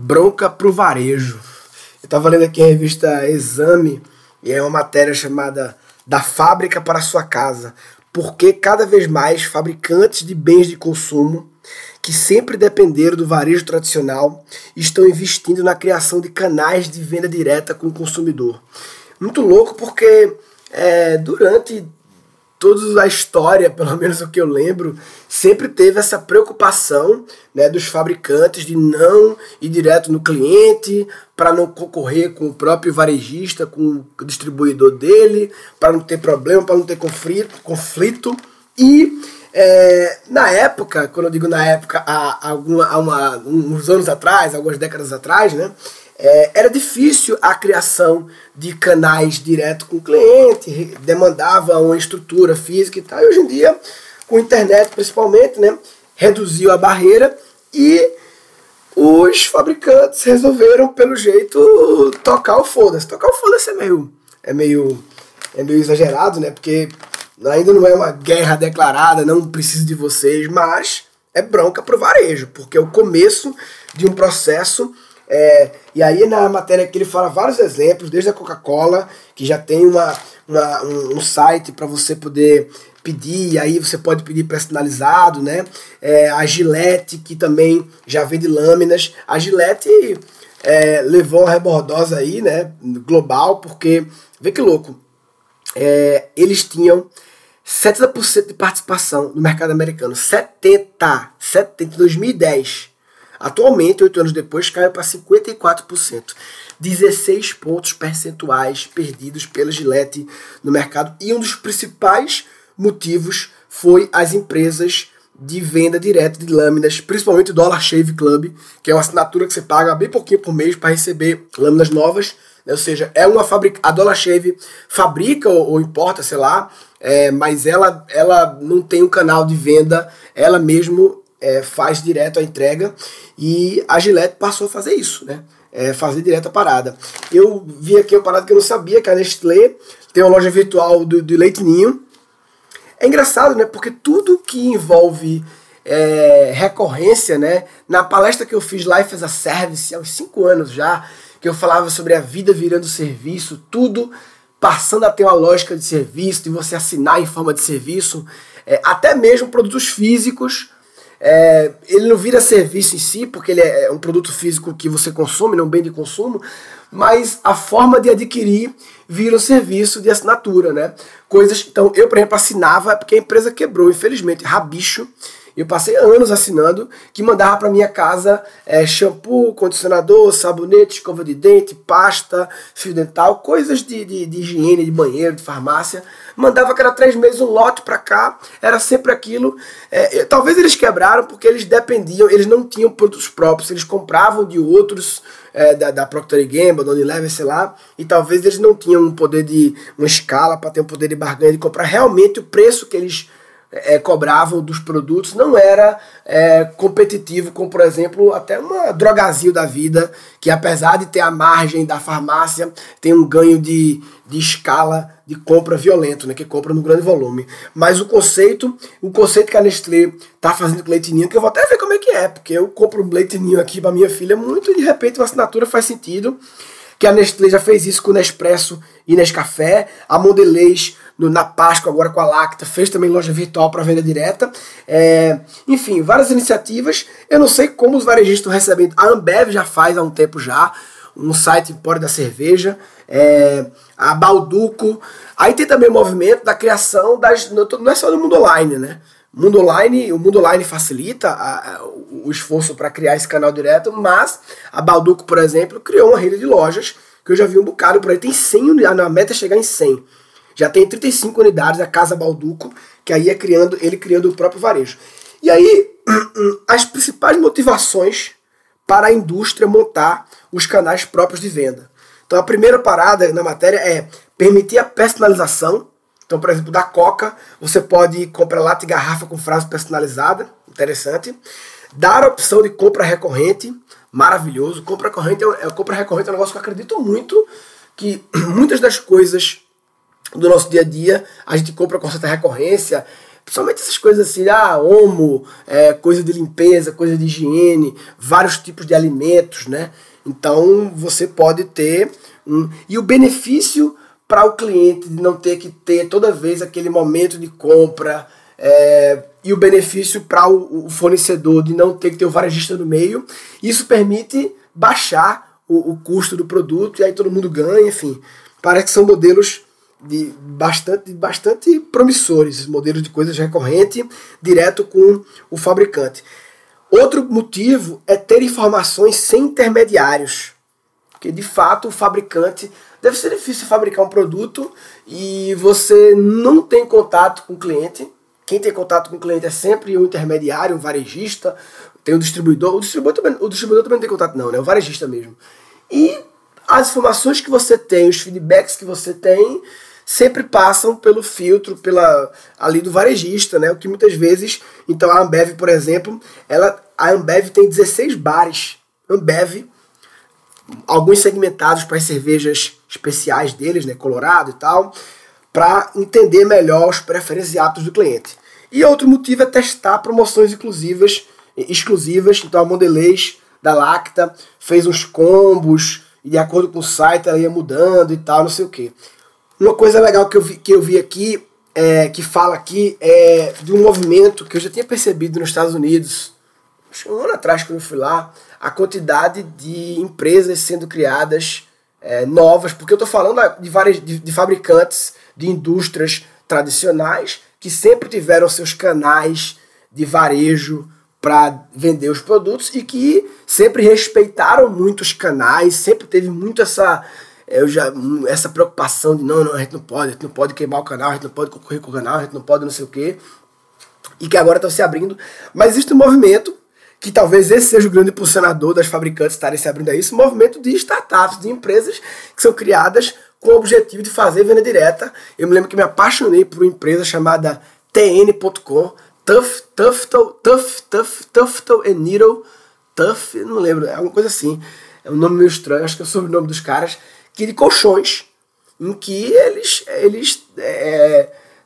Bronca pro varejo. Eu tava lendo aqui a revista Exame e é uma matéria chamada Da Fábrica para a Sua Casa. Porque cada vez mais fabricantes de bens de consumo que sempre dependeram do varejo tradicional estão investindo na criação de canais de venda direta com o consumidor. Muito louco porque é, durante toda a história, pelo menos o que eu lembro, sempre teve essa preocupação né, dos fabricantes de não ir direto no cliente, para não concorrer com o próprio varejista, com o distribuidor dele, para não ter problema, para não ter conflito. conflito. E é, na época, quando eu digo na época, há, alguma, há uma, uns anos atrás, algumas décadas atrás, né, é, era difícil a criação de canais direto com o cliente, demandava uma estrutura física e tal. E hoje em dia, com a internet principalmente, né, reduziu a barreira e os fabricantes resolveram, pelo jeito, tocar o foda-se. Tocar o foda-se é meio, é, meio, é meio exagerado, né? Porque ainda não é uma guerra declarada, não preciso de vocês, mas é bronca pro varejo, porque é o começo de um processo é, e aí na matéria que ele fala vários exemplos, desde a Coca-Cola, que já tem uma, uma um, um, site para você poder pedir, e aí você pode pedir personalizado, né? É, a Gillette, que também já vende lâminas. A Gillette é, levou uma rebordosa aí, né? Global, porque, vê que louco, é, eles tinham 70% de participação no mercado americano. 70! 70 em 2010. Atualmente, oito anos depois, caiu para 54%. 16 pontos percentuais perdidos pela Gillette no mercado. E um dos principais motivos foi as empresas de venda direta de lâminas, principalmente o Dollar Shave Club, que é uma assinatura que você paga bem pouquinho por mês para receber lâminas novas. Né? Ou seja, é uma fabrica, a Dollar Shave fabrica ou, ou importa, sei lá, é, mas ela, ela não tem um canal de venda, ela mesmo é, faz direto a entrega e a Gillette passou a fazer isso, né? É, fazer direto a parada. Eu vi aqui uma parada que eu não sabia, que a Nestlé tem uma loja virtual do, do Leite Ninho. É engraçado, né? Porque tudo que envolve é, recorrência, né? Na palestra que eu fiz Life as a Service, há uns 5 anos já, que eu falava sobre a vida virando serviço, tudo passando a ter uma lógica de serviço, de você assinar em forma de serviço, é, até mesmo produtos físicos é, ele não vira serviço em si, porque ele é um produto físico que você consome, não um bem de consumo, mas a forma de adquirir vira um serviço de assinatura, né? Coisas. Então, eu, por exemplo, assinava, porque a empresa quebrou, infelizmente, rabicho. Eu passei anos assinando que mandava para minha casa é, shampoo, condicionador, sabonete, escova de dente, pasta, fio dental, coisas de, de, de higiene, de banheiro, de farmácia. Mandava cada três meses um lote para cá, era sempre aquilo. É, talvez eles quebraram porque eles dependiam, eles não tinham produtos próprios, eles compravam de outros, é, da, da Procter Gamble, da Unilever, sei lá, e talvez eles não tinham um poder de, uma escala para ter um poder de barganha de comprar. Realmente o preço que eles é, cobravam dos produtos não era é, competitivo com, por exemplo, até uma drogazil da vida, que apesar de ter a margem da farmácia, tem um ganho de, de escala de compra violento, né, que compra no grande volume. Mas o conceito, o conceito que a Nestlé tá fazendo com leite ninho, que eu vou até ver como é que é, porque eu compro um leite ninho aqui para minha filha muito e de repente uma assinatura faz sentido que a Nestlé já fez isso com o Nespresso e Nescafé, a Mondelez no, na Páscoa agora com a Lacta fez também loja virtual para venda direta, é, enfim, várias iniciativas, eu não sei como os varejistas estão recebendo, a Ambev já faz há um tempo já, um site Empório da Cerveja, é, a Balduco, aí tem também o movimento da criação das, não é só do mundo online, né, Mundo Online, o Mundo Online facilita a, a, o esforço para criar esse canal direto, mas a Balduco, por exemplo, criou uma rede de lojas que eu já vi um bocado por aí. Tem 100 unidades, a meta é chegar em 100. Já tem 35 unidades a Casa Balduco, que aí é criando, ele criando o próprio varejo. E aí, as principais motivações para a indústria montar os canais próprios de venda. Então a primeira parada na matéria é permitir a personalização então, por exemplo, da Coca, você pode comprar lata e garrafa com frase personalizada, interessante. Dar a opção de compra recorrente, maravilhoso. Compra recorrente é, é, compra recorrente é um negócio que eu acredito muito, que muitas das coisas do nosso dia a dia a gente compra com certa recorrência. Principalmente essas coisas assim, ah, homo, é, coisa de limpeza, coisa de higiene, vários tipos de alimentos, né? Então você pode ter um. E o benefício para o cliente de não ter que ter toda vez aquele momento de compra. É, e o benefício para o, o, fornecedor de não ter que ter o varejista no meio. Isso permite baixar o, o custo do produto e aí todo mundo ganha, enfim. Parece que são modelos de bastante, bastante promissores, modelos de coisas recorrente, direto com o fabricante. Outro motivo é ter informações sem intermediários. Porque de fato o fabricante deve ser difícil fabricar um produto e você não tem contato com o cliente. Quem tem contato com o cliente é sempre um intermediário, um varejista, tem o distribuidor. O distribuidor também, o distribuidor também não tem contato, não, né? O varejista mesmo. E as informações que você tem, os feedbacks que você tem, sempre passam pelo filtro, pela ali do varejista, né? O que muitas vezes, então a Ambev, por exemplo, ela a Ambev tem 16 bares. Ambev, alguns segmentados para as cervejas especiais deles, né, Colorado e tal, para entender melhor os preferências e hábitos do cliente. E outro motivo é testar promoções exclusivas, exclusivas. Então a Mondelez da Lacta fez uns combos e de acordo com o site ela ia mudando e tal, não sei o que. Uma coisa legal que eu vi, que eu vi aqui, é, que fala aqui, é de um movimento que eu já tinha percebido nos Estados Unidos, um ano atrás quando eu fui lá, a quantidade de empresas sendo criadas é, novas, porque eu estou falando de, várias, de, de fabricantes de indústrias tradicionais que sempre tiveram seus canais de varejo para vender os produtos e que sempre respeitaram muito os canais, sempre teve muito essa eu já essa preocupação de não, não, a gente não pode, a gente não pode queimar o canal, a gente não pode concorrer com o canal, a gente não pode não sei o quê. E que agora estão se abrindo. Mas existe um movimento, que talvez esse seja o grande impulsionador das fabricantes estarem se abrindo a isso, movimento de startups, de empresas que são criadas com o objetivo de fazer venda direta. Eu me lembro que me apaixonei por uma empresa chamada tn.com, Tuff, Tuftle, Tuff, Tuff, Tuftle and Needle, Tuff, não lembro, é alguma coisa assim. É um nome meio estranho, acho que é o sobrenome dos caras que de colchões, em que eles eles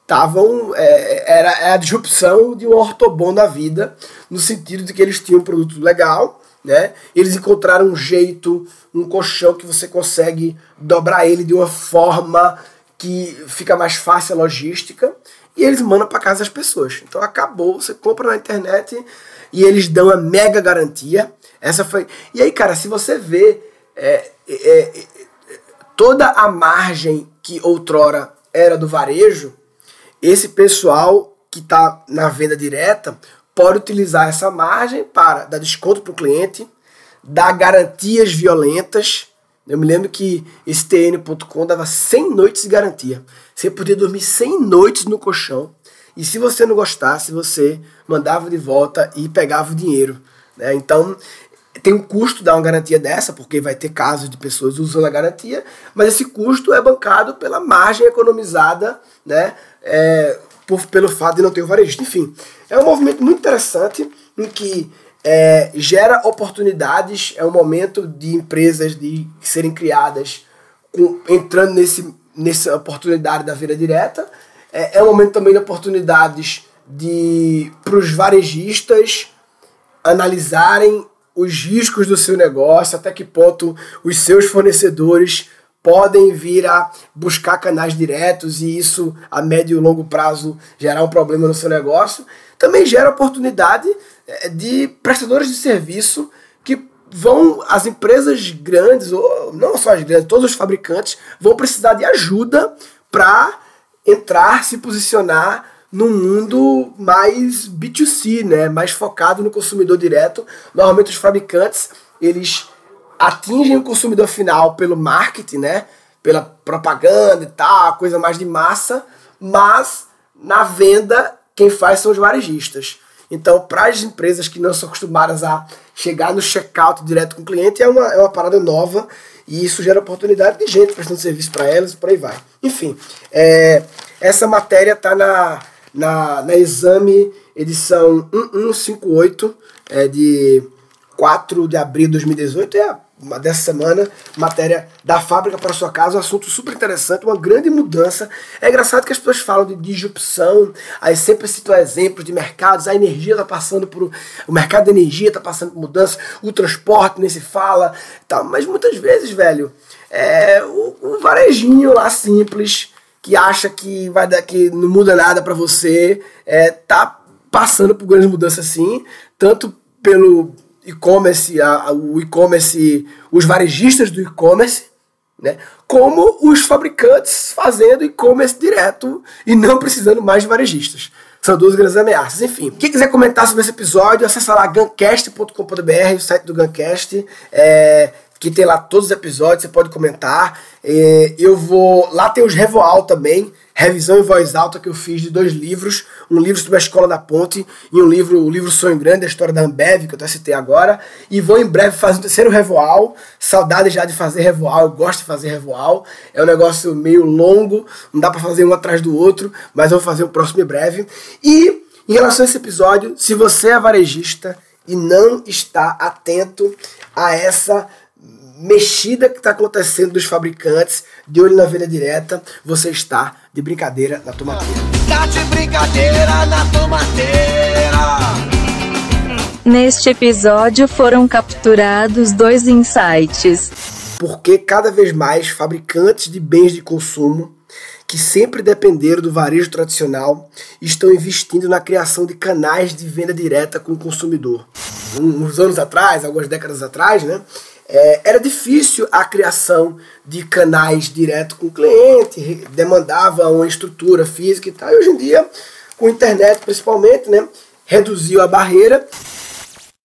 estavam é, é, era é a disrupção de um ortobon da vida, no sentido de que eles tinham um produto legal, né? Eles encontraram um jeito, um colchão que você consegue dobrar ele de uma forma que fica mais fácil a logística e eles mandam para casa das pessoas. Então acabou, você compra na internet e eles dão a mega garantia. Essa foi. E aí, cara, se você vê é, é, toda a margem que outrora era do varejo, esse pessoal que está na venda direta pode utilizar essa margem para dar desconto para o cliente, dar garantias violentas. Eu me lembro que esse TN.com dava 100 noites de garantia. Você podia dormir 100 noites no colchão. E se você não gostasse, você mandava de volta e pegava o dinheiro. Né? Então, tem um custo dar uma garantia dessa, porque vai ter casos de pessoas usando a garantia, mas esse custo é bancado pela margem economizada, né? É, por, pelo fato de não ter o varejista. Enfim, é um movimento muito interessante em que é, gera oportunidades, é um momento de empresas de serem criadas com, entrando nesse, nessa oportunidade da venda direta. É, é um momento também de oportunidades de para os varejistas analisarem os riscos do seu negócio, até que ponto os seus fornecedores podem vir a buscar canais diretos e isso a médio e longo prazo gerar um problema no seu negócio. Também gera oportunidade eh, de prestadores de serviço que vão, as empresas grandes, ou não só as grandes, todos os fabricantes vão precisar de ajuda para entrar, se posicionar num mundo mais B2C, né? mais focado no consumidor direto. Normalmente os fabricantes eles atingem o consumidor final pelo marketing, né? pela propaganda e tal, coisa mais de massa, mas na venda quem faz são os varejistas. Então, para as empresas que não são acostumadas a chegar no checkout direto com o cliente, é uma, é uma parada nova e isso gera oportunidade de gente prestando serviço para elas e por aí vai. Enfim, é, essa matéria está na, na, na exame edição 1158 é, de 4 de abril de 2018, é uma dessa semana, matéria da fábrica para sua casa, um assunto super interessante, uma grande mudança. É engraçado que as pessoas falam de disrupção, aí sempre citam exemplos de mercados, a energia está passando por. O mercado de energia está passando por mudança, o transporte nem se fala, tal, mas muitas vezes, velho, é o, o varejinho lá simples que acha que vai dar, que não muda nada para você, é, tá passando por grandes mudanças sim, tanto pelo e-commerce, o e-commerce, os varejistas do e-commerce, né? como os fabricantes fazendo e-commerce direto e não precisando mais de varejistas. São duas grandes ameaças. Enfim, quem quiser comentar sobre esse episódio, acessa lá guncast.com.br, o site do Guncast. É, que tem lá todos os episódios, você pode comentar. É, eu vou. Lá tem os Revoal também, revisão em voz alta que eu fiz de dois livros, um livro sobre a Escola da Ponte e um livro, o livro Sonho Grande, a história da Ambev, que eu até citei agora. E vou em breve fazer o terceiro Revoal. Saudade já de fazer Revoal, eu gosto de fazer Revoal. É um negócio meio longo, não dá para fazer um atrás do outro, mas eu vou fazer o próximo em breve. E em relação a esse episódio, se você é varejista e não está atento a essa mexida que está acontecendo dos fabricantes, de olho na venda direta, você está de brincadeira na tomateira. Tá de brincadeira na tomateira. Neste episódio foram capturados dois insights. Porque cada vez mais fabricantes de bens de consumo que sempre dependeram do varejo tradicional estão investindo na criação de canais de venda direta com o consumidor. Uns anos atrás, algumas décadas atrás, né, é, era difícil a criação de canais direto com o cliente, demandava uma estrutura física e tal. E hoje em dia, com a internet principalmente, né, reduziu a barreira